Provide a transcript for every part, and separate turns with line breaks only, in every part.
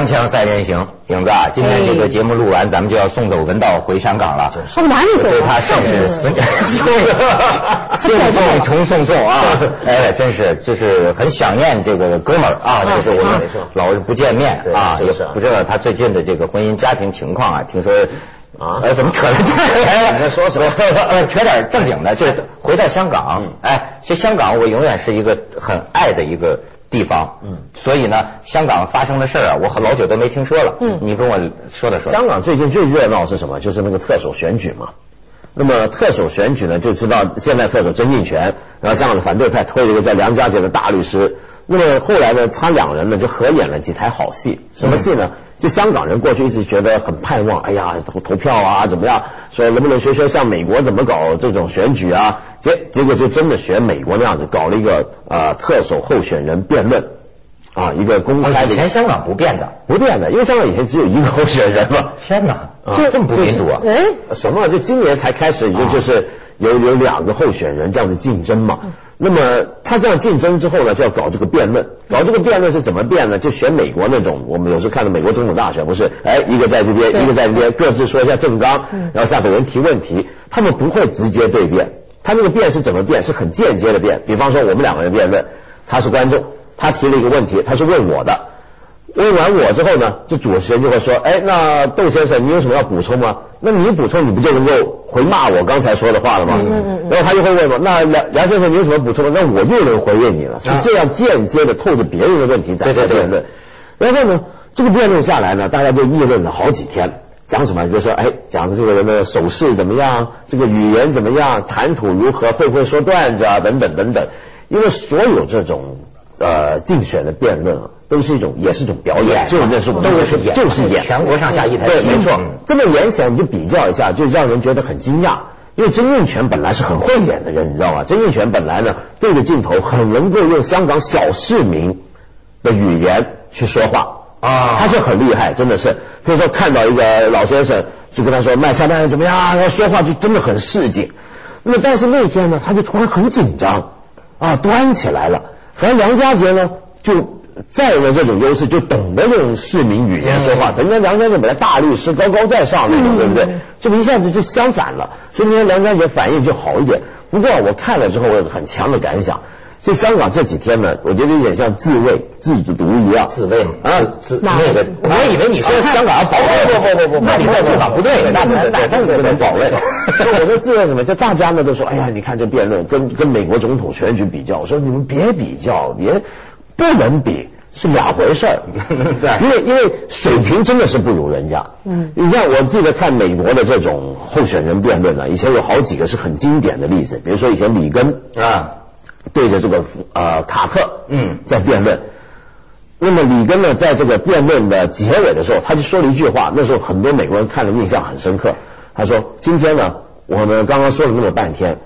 锵锵三人行，影子啊，今天这个节目录完，咱们就要送走文道回香港了。
往哪里走？
对他甚是送送送重送送啊！哎，真是就是很想念这个哥们儿啊，就是我们老是不见面啊，也不知道他最近的这个婚姻家庭情况啊。听说啊，哎，怎么扯到这儿？
你在说什么？
扯点正经的，就是回到香港。哎，其实香港我永远是一个很爱的一个。地方，嗯，所以呢，香港发生的事儿啊，我老久都没听说了，嗯，你跟我说的说。
香港最近最热闹是什么？就是那个特首选举嘛。那么特首选举呢，就知道现在特首曾荫权，然后香港的反对派推了一个叫梁家杰的大律师。那么后来呢，他两人呢就合演了几台好戏。什么戏呢？就香港人过去一直觉得很盼望，哎呀，投投票啊，怎么样？说能不能学学像美国怎么搞这种选举啊？结结果就真的学美国那样子，搞了一个呃特首候选人辩论啊，一个公开的。
以前香港不变的，
不变的，因为香港以前只有一个候选人嘛。
天哪，这这么不民主啊？
哎，什么？就今年才开始，也就是有有两个候选人这样子竞争嘛。那么他这样竞争之后呢，就要搞这个辩论。搞这个辩论是怎么辩呢？就选美国那种，我们有时看到美国总统大选，不是？哎，一个在这边，一个在这边，各自说一下政纲，然后下面人提问题。他们不会直接对辩，他那个辩是怎么辩？是很间接的辩。比方说，我们两个人辩论，他是观众，他提了一个问题，他是问我的。问完我之后呢，这主持人就会说：“哎，那窦先生，你有什么要补充吗？那你补充，你不就能够回骂我刚才说的话了吗？”嗯嗯然后他就会问我：“那梁梁先生，你有什么补充吗？”那我又能回应你了，是这样间接的透着别人的问题展开辩论。然后呢，这个辩论下来呢，大家就议论了好几天，讲什么？就说：“哎，讲的这个人的手势怎么样？这个语言怎么样？谈吐如何？会不会说段子啊？等等等等。”因为所有这种呃竞选的辩论啊。都是一种，也是一种表演，就那是我们
都是演，
就是演，
全国上下一台
戏，对，没错。这么演起来，你就比较一下，就让人觉得很惊讶。因为曾荫权本来是很会演的人，你知道吗？曾荫权本来呢，对着镜头很能够用香港小市民的语言去说话啊，他就很厉害，真的是。比如说看到一个老先生，就跟他说卖菜卖的怎么样，然后说话就真的很市井。那么但是那天呢，他就突然很紧张啊，端起来了。反正梁家杰呢，就。再有这种优势，就懂得这种市民语言说话。人家梁家杰本来大律师，高高在上那种，对不对？这么一下子就相反了，所以今天梁家杰反应就好一点。不过我看了之后，我有很强的感想。就香港这几天呢，我觉得有点像自卫、自毒一样。
自卫啊，自那个，我以为你说香港要保卫，
不不不不，
那你这做法不对，
那那那那不能保卫。我说自卫什么？就大家呢都说，哎呀，你看这辩论跟跟美国总统选举比较，我说你们别比较，别。不能比是两回事儿，对，因为因为水平真的是不如人家。嗯，你像，我记得看美国的这种候选人辩论呢，以前有好几个是很经典的例子，比如说以前里根啊对着这个呃卡特嗯在辩论，那么里根呢在这个辩论的结尾的时候，他就说了一句话，那时候很多美国人看了印象很深刻。他说：“今天呢，我们刚刚说了那么半天，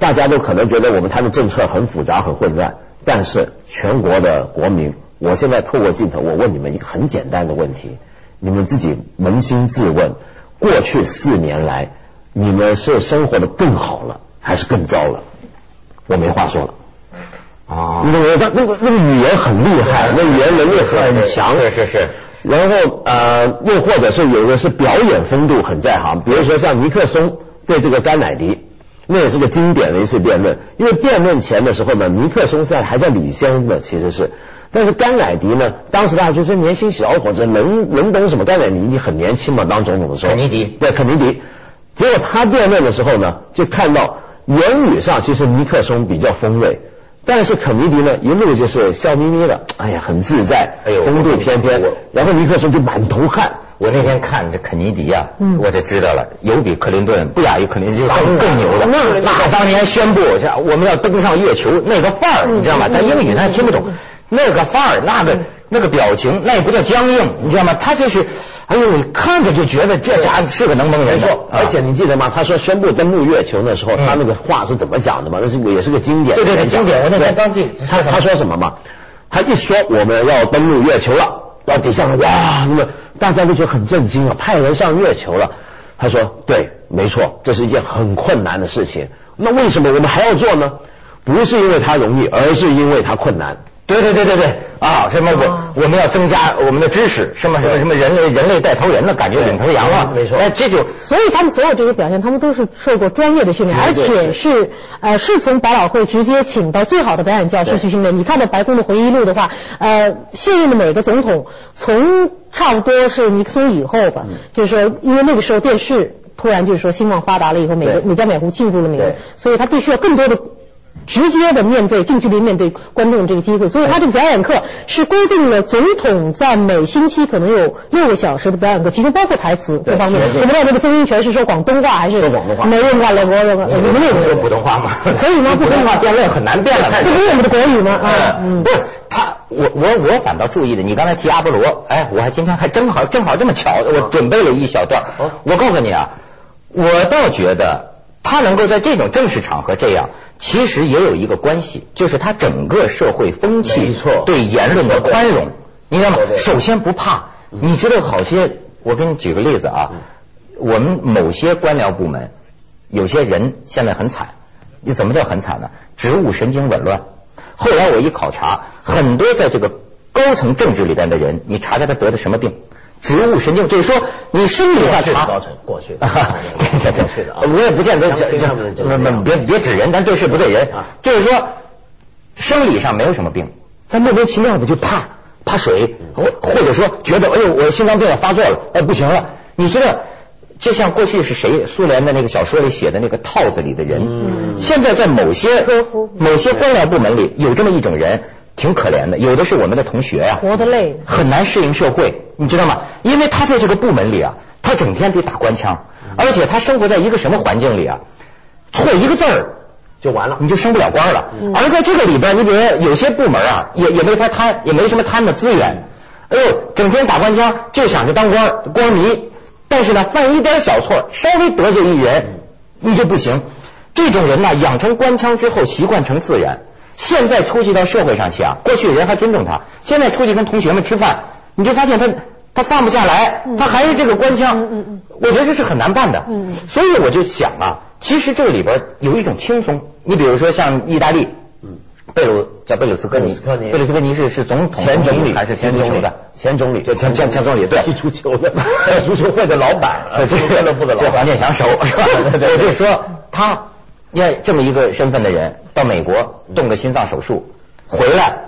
大家都可能觉得我们谈的政策很复杂很混乱。”但是全国的国民，我现在透过镜头，我问你们一个很简单的问题：你们自己扪心自问，过去四年来，你们是生活的更好了，还是更糟了？我没话说了。啊，那个那个那个语言很厉害，那语言能力很强，
是是是。
然后呃，又或者是有的是表演风度很在行，比如说像尼克松对这个甘乃迪。那也是个经典的一次辩论，因为辩论前的时候呢，尼克松在还在领先的，其实是，但是甘乃迪呢，当时大家就说年轻小伙子能能懂什么？甘乃迪你很年轻嘛，当总统的时候。
肯尼迪。
对，肯尼迪。结果他辩论的时候呢，就看到言语上其实尼克松比较锋锐，但是肯尼迪呢一路就是笑眯眯的，哎呀，很自在，哎呦，风度翩翩，然后尼克松就满头汗。
我那天看这肯尼迪呀，我就知道了，有比克林顿不亚于克林顿更更牛的。那当年宣布这我们要登上月球那个范儿，你知道吗？他英语他听不懂，那个范儿，那个那个表情，那也不叫僵硬，你知道吗？他就是，哎呦，看着就觉得这家伙是个能蒙人。
没错，而且你记得吗？他说宣布登陆月球的时候，他那个话是怎么讲的吗？那是也是个经典。
对对对，经典。我那天刚进，
他他说什么嘛？他一说我们要登陆月球了。到底下哇，那么大家都觉得很震惊啊，派人上月球了。他说：“对，没错，这是一件很困难的事情。那为什么我们还要做呢？不是因为它容易，而是因为它困难。
对对对对对啊！什么我我们要增加我们的知识，什么什么什么人类人类带头人的感觉领头羊啊，
没错。
哎，这就
所以他们所有这些表现，他们都是受过专业的训练，而且是呃是从百老汇直接请到最好的表演教师去训练。你看到白宫的回忆录的话，呃，现任的每个总统从差不多是尼克松以后吧，就是说因为那个时候电视突然就是说兴旺发达了以后，每个每家每户进入了美国，所以他必须要更多的。直接的面对近距离面对观众这个机会，所以他这个表演课是规定了总统在每星期可能有六个小时的表演课，其中包括台词各方面。我们道这个声音全是说广东话还是
说广东话？
没用过了，我我
你们那个说普通话吗？
可以吗？
普通话辩论很难辩了，
这不是我们的国语吗？啊，
不是他，我我我反倒注意的，你刚才提阿波罗，哎，我还今天还正好正好这么巧，我准备了一小段。我告诉你啊，我倒觉得。他能够在这种正式场合这样，其实也有一个关系，就是他整个社会风气对言论的宽容，你知道吗？首先不怕，你知道好些，我给你举个例子啊，我们某些官僚部门有些人现在很惨，你怎么叫很惨呢？职务神经紊乱。后来我一考察，很多在这个高层政治里边的人，你查查他得的什么病？植物神经就是说，你生理上查
高层过去，
对对对，我也不见得这这，别别指人，咱对事不对人。就是说，生理上没有什么病，但莫名其妙的就怕怕水，或或者说觉得哎呦我心脏病要发作了，哎不行了。你知道，就像过去是谁？苏联的那个小说里写的那个套子里的人，现在在某些某些官僚部门里有这么一种人。挺可怜的，有的是我们的同学呀，
活得累，
很难适应社会，你知道吗？因为他在这个部门里啊，他整天得打官腔，而且他生活在一个什么环境里啊？错一个字儿
就完了，
你就升不了官了。而在这个里边，你比如有些部门啊，也也没法贪，也没什么贪的资源。哎呦，整天打官腔，就想着当官，官迷。但是呢，犯一点小错，稍微得罪一人，你就不行。这种人呢，养成官腔之后，习惯成自然。现在出去到社会上去啊，过去人还尊重他，现在出去跟同学们吃饭，你就发现他他放不下来，他还是这个官腔，嗯嗯我觉得这是很难办的。所以我就想啊，其实这里边有一种轻松。你比如说像意大利，贝鲁叫贝鲁斯科尼，贝鲁斯科尼。是是总统
前总理。
还是前总理？的
前总理？
对前前前总理对。
踢足球的。足球会的老板，
这俱乐部的老板，这黄健翔熟是吧？我就说他。你看这么一个身份的人到美国动个心脏手术回来，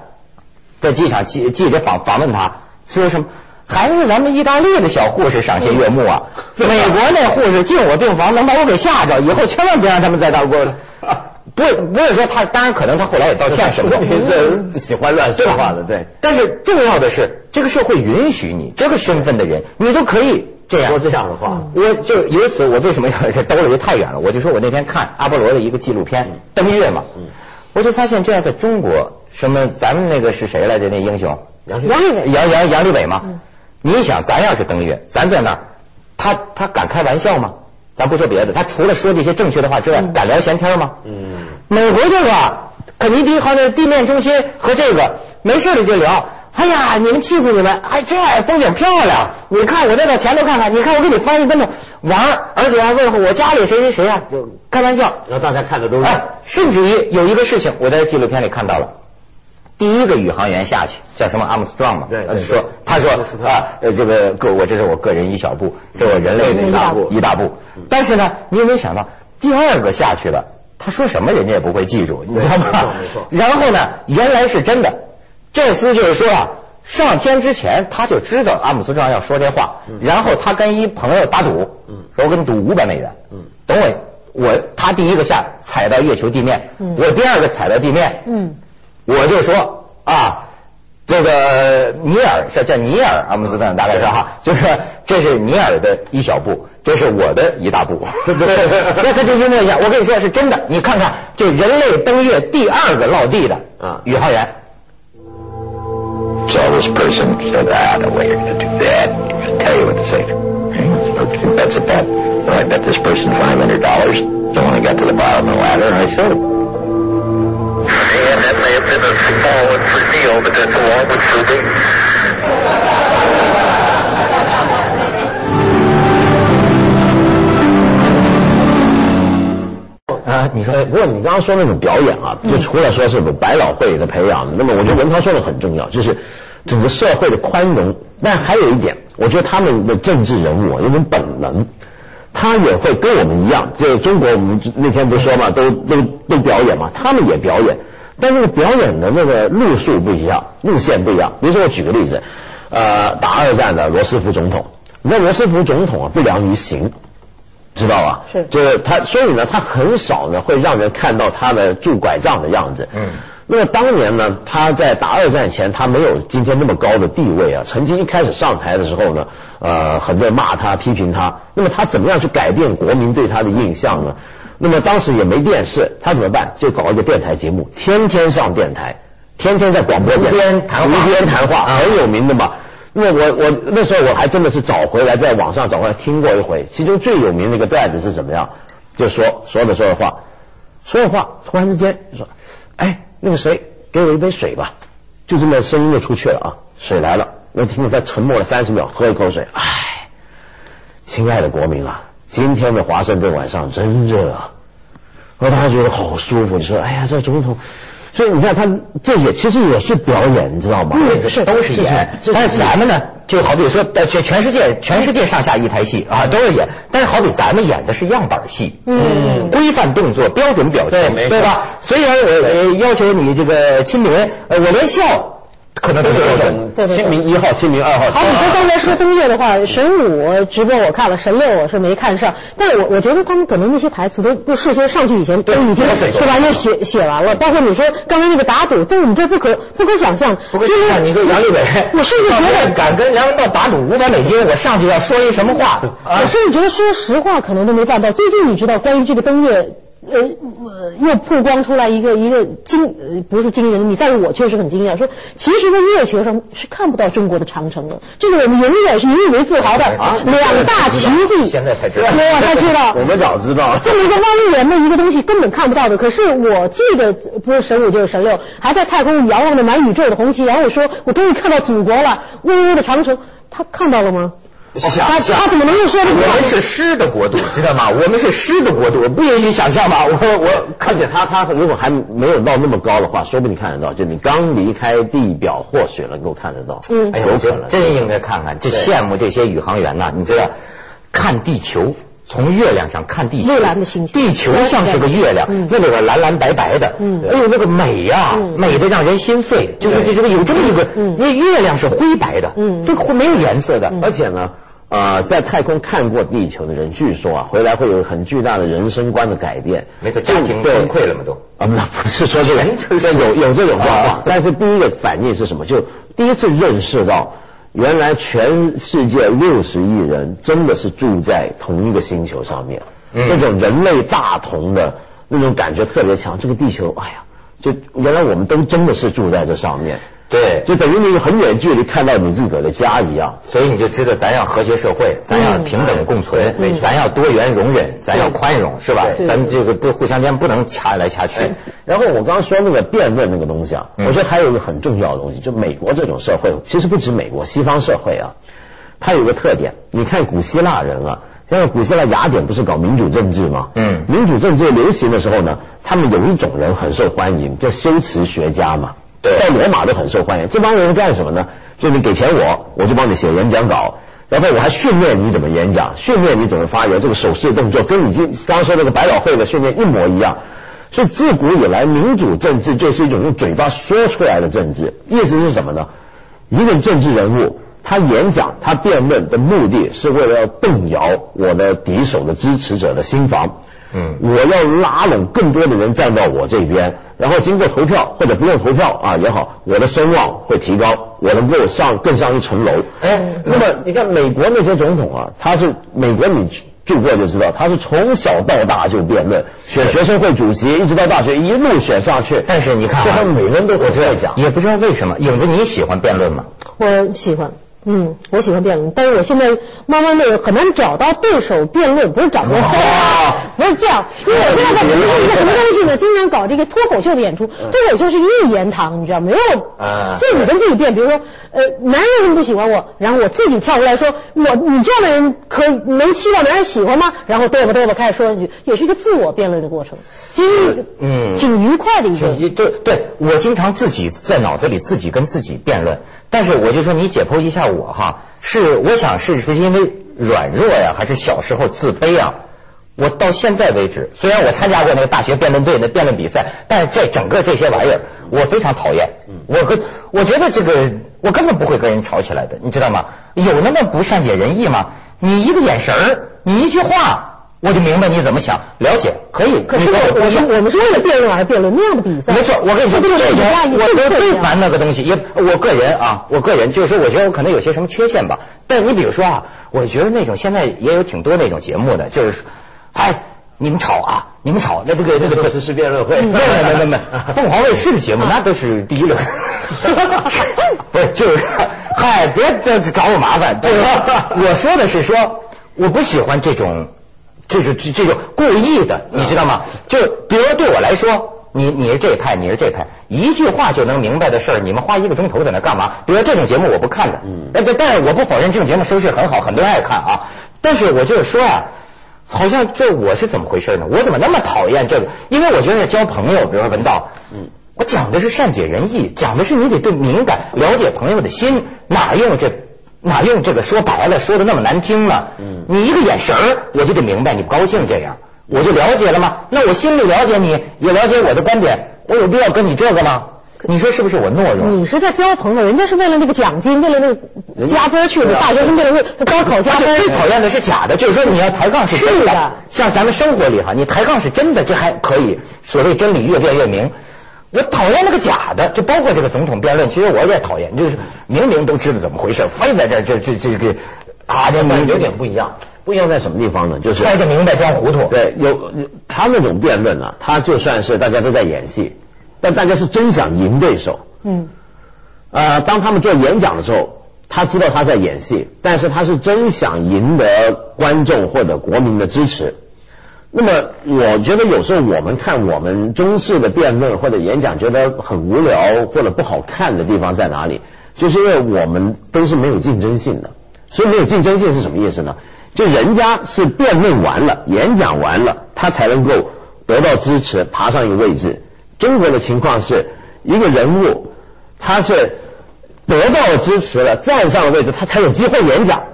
在机场记记者访访问他说什么？还是咱们意大利的小护士赏心悦目啊！美国那护士进我病房能把我给吓着，以后千万别让他们再到过。不不是说他，当然可能他后来也道歉什么。
是喜欢乱说话的，对。
但是重要的是，这个社会允许你这个身份的人，你都可以。这样
说这样的话，
我就由此我为什么要这 兜了就太远了？我就说我那天看阿波罗的一个纪录片登月嘛，我就发现这样在中国什么咱们那个是谁来着？那英雄
杨杨
杨杨杨利伟嘛？你想咱要是登月，咱在那儿，他他敢开玩笑吗？咱不说别的，他除了说这些正确的话之外，敢聊闲天吗？嗯，美国这个肯尼迪好像地面中心和这个没事的就聊。哎呀，你们气死你们！哎，这风景漂亮，你看我再到前头看看，你看我给你翻一分钟玩，而且还问候我家里谁谁谁啊，就开玩笑，
让大家看的都是。
哎，甚至于有一个事情，我在纪录片里看到了，第一个宇航员下去叫什么阿姆斯特朗嘛？
对，
说他说啊，呃，这个个我这是我个人一小步，是我人类的一大步一大步。但是呢，你有没有想到第二个下去了，他说什么人家也不会记住，你知道吗？
没错没错。
然后呢，原来是真的。这厮就是说啊，上天之前他就知道阿姆斯特朗要说这话，然后他跟一朋友打赌，说我跟你赌五百美元，等我我他第一个下踩到月球地面，我第二个踩到地面，我就说啊，这个尼尔叫叫尼尔阿姆斯特朗大概是哈，就是这是尼尔的一小步，这是我的一大步，那他就因为一下，我跟你说是真的，你看看就人类登月第二个落地的宇航员。
So this person said, ah, no way you're going to do that. I'm going to tell you what to say. Okay, that's a bet. So I bet this person $500. So when I got to the bottom of the ladder, I said it.
And that may have been a small one for Neil, but that's a long one for me.
啊，你说，
不过你刚刚说那种表演啊，就除了说是百老汇的培养，那么我觉得文涛说的很重要，就是整个社会的宽容。但还有一点，我觉得他们的政治人物有种本能，他也会跟我们一样，就是中国我们那天不是说嘛，都都都表演嘛，他们也表演，但那个表演的那个路数不一样，路线不一样。比如说我举个例子，呃，打二战的罗斯福总统，你知道罗斯福总统啊不良于行。知道吧？
是，
就是他，所以呢，他很少呢会让人看到他的拄拐杖的样子。嗯，那么当年呢，他在打二战前，他没有今天那么高的地位啊。曾经一开始上台的时候呢，呃，很多人骂他、批评他。那么他怎么样去改变国民对他的印象呢？那么当时也没电视，他怎么办？就搞一个电台节目，天天上电台，天天在广播
间谈话，
无边谈话，很有名的嘛。那我我那时候我还真的是找回来，在网上找回来听过一回，其中最有名的一个段子是什么样？就说说着说着话，说着话，突然之间就说，哎，那个谁，给我一杯水吧，就这么声音就出去了啊，水来了，那听着他沉默了三十秒，喝一口水，哎，亲爱的国民啊，今天的华盛顿晚上真热啊，我当时觉得好舒服，你说，哎呀，这总统。所以你看，他这也其实也是表演，你知道吗？
嗯，是
都是演。但是咱们呢，就好比说，全全世界全世界上下一台戏啊，都是演。但是好比咱们演的是样板戏，嗯，规范动作、标准表情，对吧？虽然我要求你这个亲民，我连笑。可能都是
对对清明一号、清明二号。
好，你说刚才说冬夜的话，神五直播我看了，神六我是没看上。但我我觉得他们可能那些台词都不事先上去以前都已经是吧，就写写完了。包括你说刚才那个打赌，在我们这不可不可想象。
不可想象，你说杨利伟，
我甚至觉得
敢跟梁文道打赌五百美金，我上去要说一什么话？
我甚至觉得说实话可能都没办到。最近你知道关于这个登月。呃，又曝光出来一个一个惊，不是惊人的秘，但是我确实很惊讶，说其实，在月球上是看不到中国的长城的，这个我们永远是引以为自豪的两大奇迹。
现在才知道，
我才知道，
我们早知道，
这么一个蜿蜒的一个东西根本看不到的。可是我记得不是神五就是神六，还在太空遥望着满宇宙的红旗，然后我说我终于看到祖国了，巍巍的长城，他看到了吗？
想象，
他怎么能又说这个？
我们是诗的国度，知道吗？我们是诗的国度，我不允许想象吧？我我，
而且他他如果还没有到那么高的话，说不定看得到。就你刚离开地表，或许能够看得到。
嗯，
有可能，真应该看看。就羡慕这些宇航员呐，你知道，看地球，从月亮上看地球，地球像是个月亮，那个蓝蓝白白的，嗯，哎呦，那个美呀，美的让人心碎。就是这这个有这么一个，那月亮是灰白的，嗯，这没有颜色的，
而且呢。啊，在太空看过地球的人，据说啊，回来会有很巨大的人生观的改变。
没错，家庭崩溃了嘛？都
啊，不不是说这个，有有这种状况。但是第一个反应是什么？就第一次认识到，原来全世界六十亿人真的是住在同一个星球上面，那种人类大同的那种感觉特别强。这个地球，哎呀，就原来我们都真的是住在这上面。
对，
就等于你很远距离看到你自个儿的家一样，
所以你就知道咱要和谐社会，咱要平等共存，咱要多元容忍，咱要宽容，是吧？咱这个不互相间不能掐来掐去。
然后我刚刚说那个辩论那个东西啊，我觉得还有一个很重要的东西，就美国这种社会，其实不止美国，西方社会啊，它有个特点。你看古希腊人啊，像古希腊雅典不是搞民主政治吗？嗯，民主政治流行的时候呢，他们有一种人很受欢迎，叫修辞学家嘛。在罗马都很受欢迎。这帮人干什么呢？就你给钱我，我就帮你写演讲稿，然后我还训练你怎么演讲，训练你怎么发言，这个手势动作跟你今刚说那个百老汇的训练一模一样。所以自古以来，民主政治就是一种用嘴巴说出来的政治。意思是什么呢？一个政治人物，他演讲、他辩论的目的是为了要动摇我的敌手的支持者的心房。嗯，我要拉拢更多的人站到我这边。然后经过投票或者不用投票啊也好，我的声望会提高，我能够上更上一层楼。哎，那么你看美国那些总统啊，他是美国你住过就知道，他是从小到大就辩论，选学生会主席，一直到大学一路选上去。
但是你看，
他每人都会这样讲，
也不知道为什么。影子你喜欢辩论吗？
我喜欢。嗯，我喜欢辩论，但是我现在慢慢的很难找到对手辩论，不是找不到，不是这样，因为我现在在研究一个什么东西呢？经常搞这个脱口秀的演出，脱口秀是一言堂，你知道没有？自己跟自己辩，比如说，呃，男人为什么不喜欢我？然后我自己跳出来说，我你这样的人可能期望男人喜欢吗？然后嘚吧嘚吧开始说下去，也是一个自我辩论的过程，其实嗯挺愉快的一个。
对对，我经常自己在脑子里自己跟自己辩论。但是我就说你解剖一下我哈，是我想是是因为软弱呀，还是小时候自卑啊？我到现在为止，虽然我参加过那个大学辩论队的辩论比赛，但是这整个这些玩意儿，我非常讨厌。我跟我觉得这个我根本不会跟人吵起来的，你知道吗？有那么不善解人意吗？你一个眼神儿，你一句话。我就明白你怎么想，了解可以。
可是我我我们是为了辩论而辩论那样的比赛。
没错，我跟你说，这种我我最烦那个东西。也我个人啊，我个人就是说，我觉得我可能有些什么缺陷吧。但你比如说啊，我觉得那种现在也有挺多那种节目的，就是哎，你们吵啊，你们吵，那不给那个
实时辩论会，
没没没没，凤凰卫视的节目那都是第一流。不是，就是嗨，别这找我麻烦。就是 我说的是说，我不喜欢这种。这是这这种故意的，你知道吗？就比如对我来说，你你是这派，你是这派，一句话就能明白的事儿，你们花一个钟头在那干嘛？比如这种节目我不看的，嗯，但但是我不否认这种节目收视很好，很多人爱看啊。但是我就是说啊，好像这我是怎么回事呢？我怎么那么讨厌这个？因为我觉得交朋友，比如说文道，嗯，我讲的是善解人意，讲的是你得对敏感，了解朋友的心，哪用这？哪用这个说白了，说的那么难听呢？嗯，你一个眼神儿，我就得明白你不高兴这样，我就了解了吗？那我心里了解你，也了解我的观点，我有必要跟你这个吗？你说是不是我懦弱？
你是在交朋友，人家是为了那个奖金，为了那个加分去的。大学生为了为高考加分。
最讨厌的是假的，就是说你要抬杠是真的，像咱们生活里哈，你抬杠是真的，这还可以。所谓真理越辩越明。我讨厌那个假的，就包括这个总统辩论，其实我也讨厌，就是明明都知道怎么回事，非在这这这这个啊，这
有点不一样，不一样在什么地方呢？就是
揣着明白装糊涂。
对，有他那种辩论呢，他就算是大家都在演戏，但大家是真想赢对手。嗯。呃，当他们做演讲的时候，他知道他在演戏，但是他是真想赢得观众或者国民的支持。那么，我觉得有时候我们看我们中式的辩论或者演讲，觉得很无聊或者不好看的地方在哪里？就是因为我们都是没有竞争性的。所以没有竞争性是什么意思呢？就人家是辩论完了、演讲完了，他才能够得到支持，爬上一个位置。中国的情况是一个人物，他是得到了支持了，站上了位置，他才有机会演讲。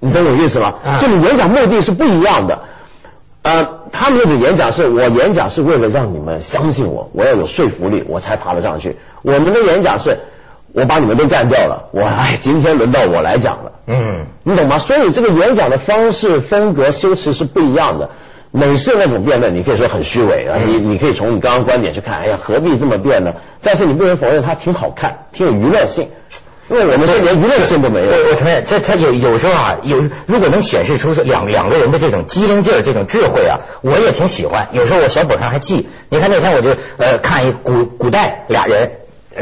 你懂我意思吗？就你演讲目的是不一样的。呃，他们那种演讲是我演讲是为了让你们相信我，我要有说服力，我才爬得上去。我们的演讲是，我把你们都干掉了，我哎，今天轮到我来讲了。嗯，你懂吗？所以这个演讲的方式、风格、修辞是不一样的。美式那种辩论，你可以说很虚伪啊，你你可以从你刚刚观点去看，哎呀，何必这么辩呢？但是你不能否认它挺好看，挺有娱乐性。因为我们是连娱乐性都没有。
我我承认，这他有有时候啊，有如果能显示出两两个人的这种机灵劲儿、这种智慧啊，我也挺喜欢。有时候我小本上还记。你看那天我就呃看一古古代俩人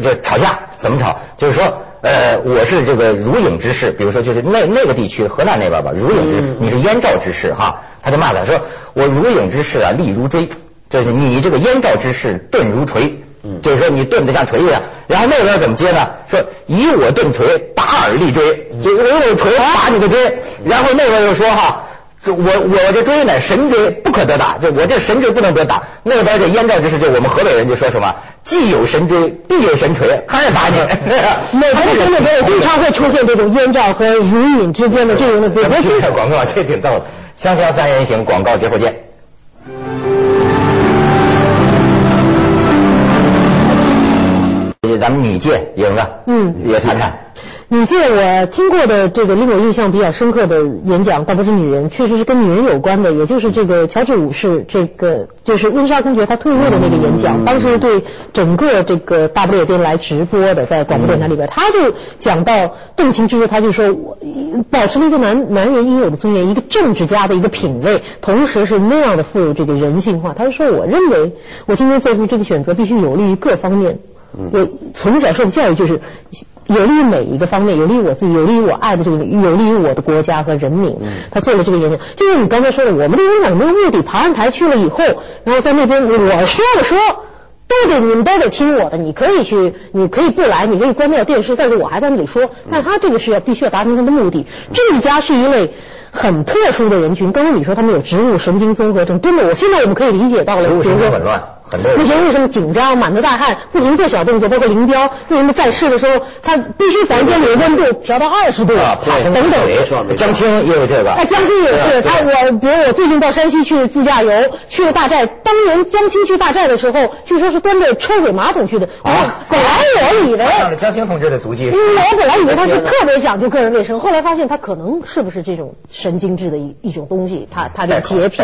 就吵架，怎么吵？就是说呃我是这个如影之势，比如说就是那那个地区河南那边吧，如影之你是燕赵之势哈，他就骂他说我如影之势啊，力如锥，就是你这个燕赵之势钝如锤。嗯，就是说你钝的像锤一样，然后那边怎么接呢？说以我钝锤打耳立锥，就我有锤打你的锥。然后那边又说哈，我我这锥乃神锥，不可得打，就我这神锥不能得打。那边这燕赵之士，就我们河北人就说什么，既有神锥，必有神锤，还是打你。
美 国那边也 经常会出现这种燕赵和如影之间的这种的 比
较。广告这挺逗的，锵锵三人行，广告之后见。咱们女界赢了，嗯，也谈谈。
女界我听过的这个令我印象比较深刻的演讲，倒不是女人，确实是跟女人有？关的，也就是这个乔治五世，这个就是温莎公爵他退位的那个演讲，当时对整个这个大不列颠来直播的，在广播电台里边，他就讲到动情之处，他就说我保持了一个男男人应有？的尊严，一个政治家的一个品味，同时是那样的富有？这个人性化。他就说，我认为我今天做出这个选择，必须有？利于各方面。我从小受的教育就是，有利于每一个方面，有利于我自己，有利于我爱的这个，有利于我的国家和人民。他做了这个演讲，就是你刚才说的，我们的演讲没有目的，爬上台去了以后，然后在那边我说了说。都得你们都得听我的，你可以去，你可以不来，你可以关掉电视，但是我还在那里说。但他这个是要必须要达成他的目的。这一家是一类很特殊的人群。刚刚你说他们有植物神经综合症，真的，我现在我们可以理解到了。
植物神经紊乱。
那些为什么紧张、满头大汗、不停做小动作，包括林彪为什么在世的时候，他必须房间里的温度调到二十度啊？等等。
江青也有这个。
哎，江青也是。他我比如我最近到山西去自驾游，去了大寨。当年江青去大寨的时候，据说是端着抽水马桶去的。啊。本来我以为。
江青同志的足迹。
我本来以为他是特别讲究个人卫生，后来发现他可能是不是这种神经质的一一种东西，他他的洁癖，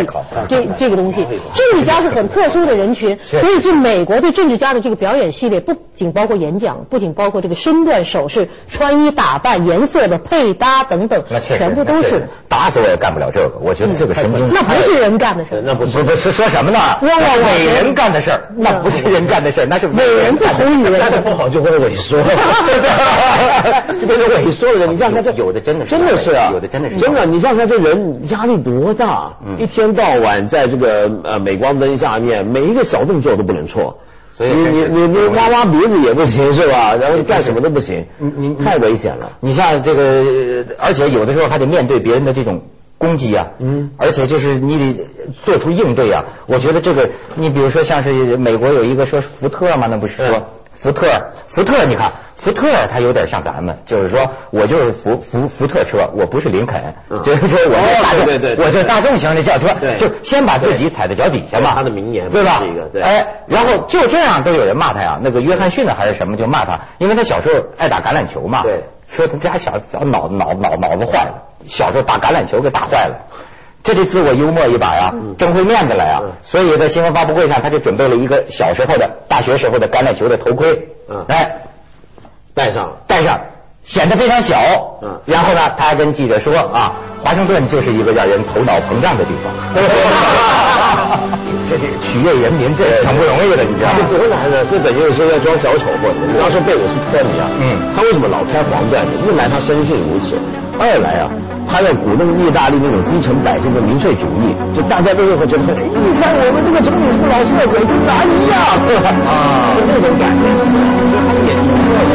这这个东西。这一家是很特殊的人群，所以就美。国对政治家的这个表演系列，不仅包括演讲，不仅包括这个身段、手势、穿衣打扮、颜色的配搭等等，
那确
实全部都是。
打死我也干不了这个，我觉得这个神经。
那不是人干的事儿，
那不
不不是说什么呢？伟人干的事儿，那不是人干的事儿，那是
伟人不同于人，
干的不好就会萎缩，就变成萎缩的人。你像他这
有的真的是
真的是啊，
有的真的是
真的。你像他这人压力多大，一天到晚在这个呃镁光灯下面，每一个小动作都不能错。你你你你挖挖鼻子也不行是吧？然后你干什么都不行，你你太危险了。
你像这个，而且有的时候还得面对别人的这种攻击啊，嗯，而且就是你得做出应对啊。我觉得这个，你比如说像是美国有一个说福特嘛，那不是说福特福特，你看。福特它有点像咱们，就是说我就是福福福特车，我不是林肯，就是说我是大众，我是大众型的轿车，就先把自己踩在脚底下嘛。
他的名言
对吧？
对。
哎，然后就这样都有人骂他呀，那个约翰逊的还是什么就骂他，因为他小时候爱打橄榄球嘛，
对，
说他家小小脑脑脑脑子坏了，小时候打橄榄球给打坏了，这就自我幽默一把呀，争回面子来呀，所以在新闻发布会上他就准备了一个小时候的大学时候的橄榄球的头盔，嗯，哎。
戴上了，
戴上，显得非常小。嗯，然后呢，他还跟记者说啊，华盛顿就是一个让人头脑膨胀的地方。这这取悦人民，这挺不容易的，你知道吗？
这多难啊！这等于是在装小丑不？你要说贝鲁斯特尼啊，嗯，他为什么老开黄段子？一来他生性如此，二来啊，他要鼓动意大利那种基层百姓的民粹主义，就大家都会觉得，哎，你看我们这个总理是个老色鬼，跟咱一样，啊，是那种感觉。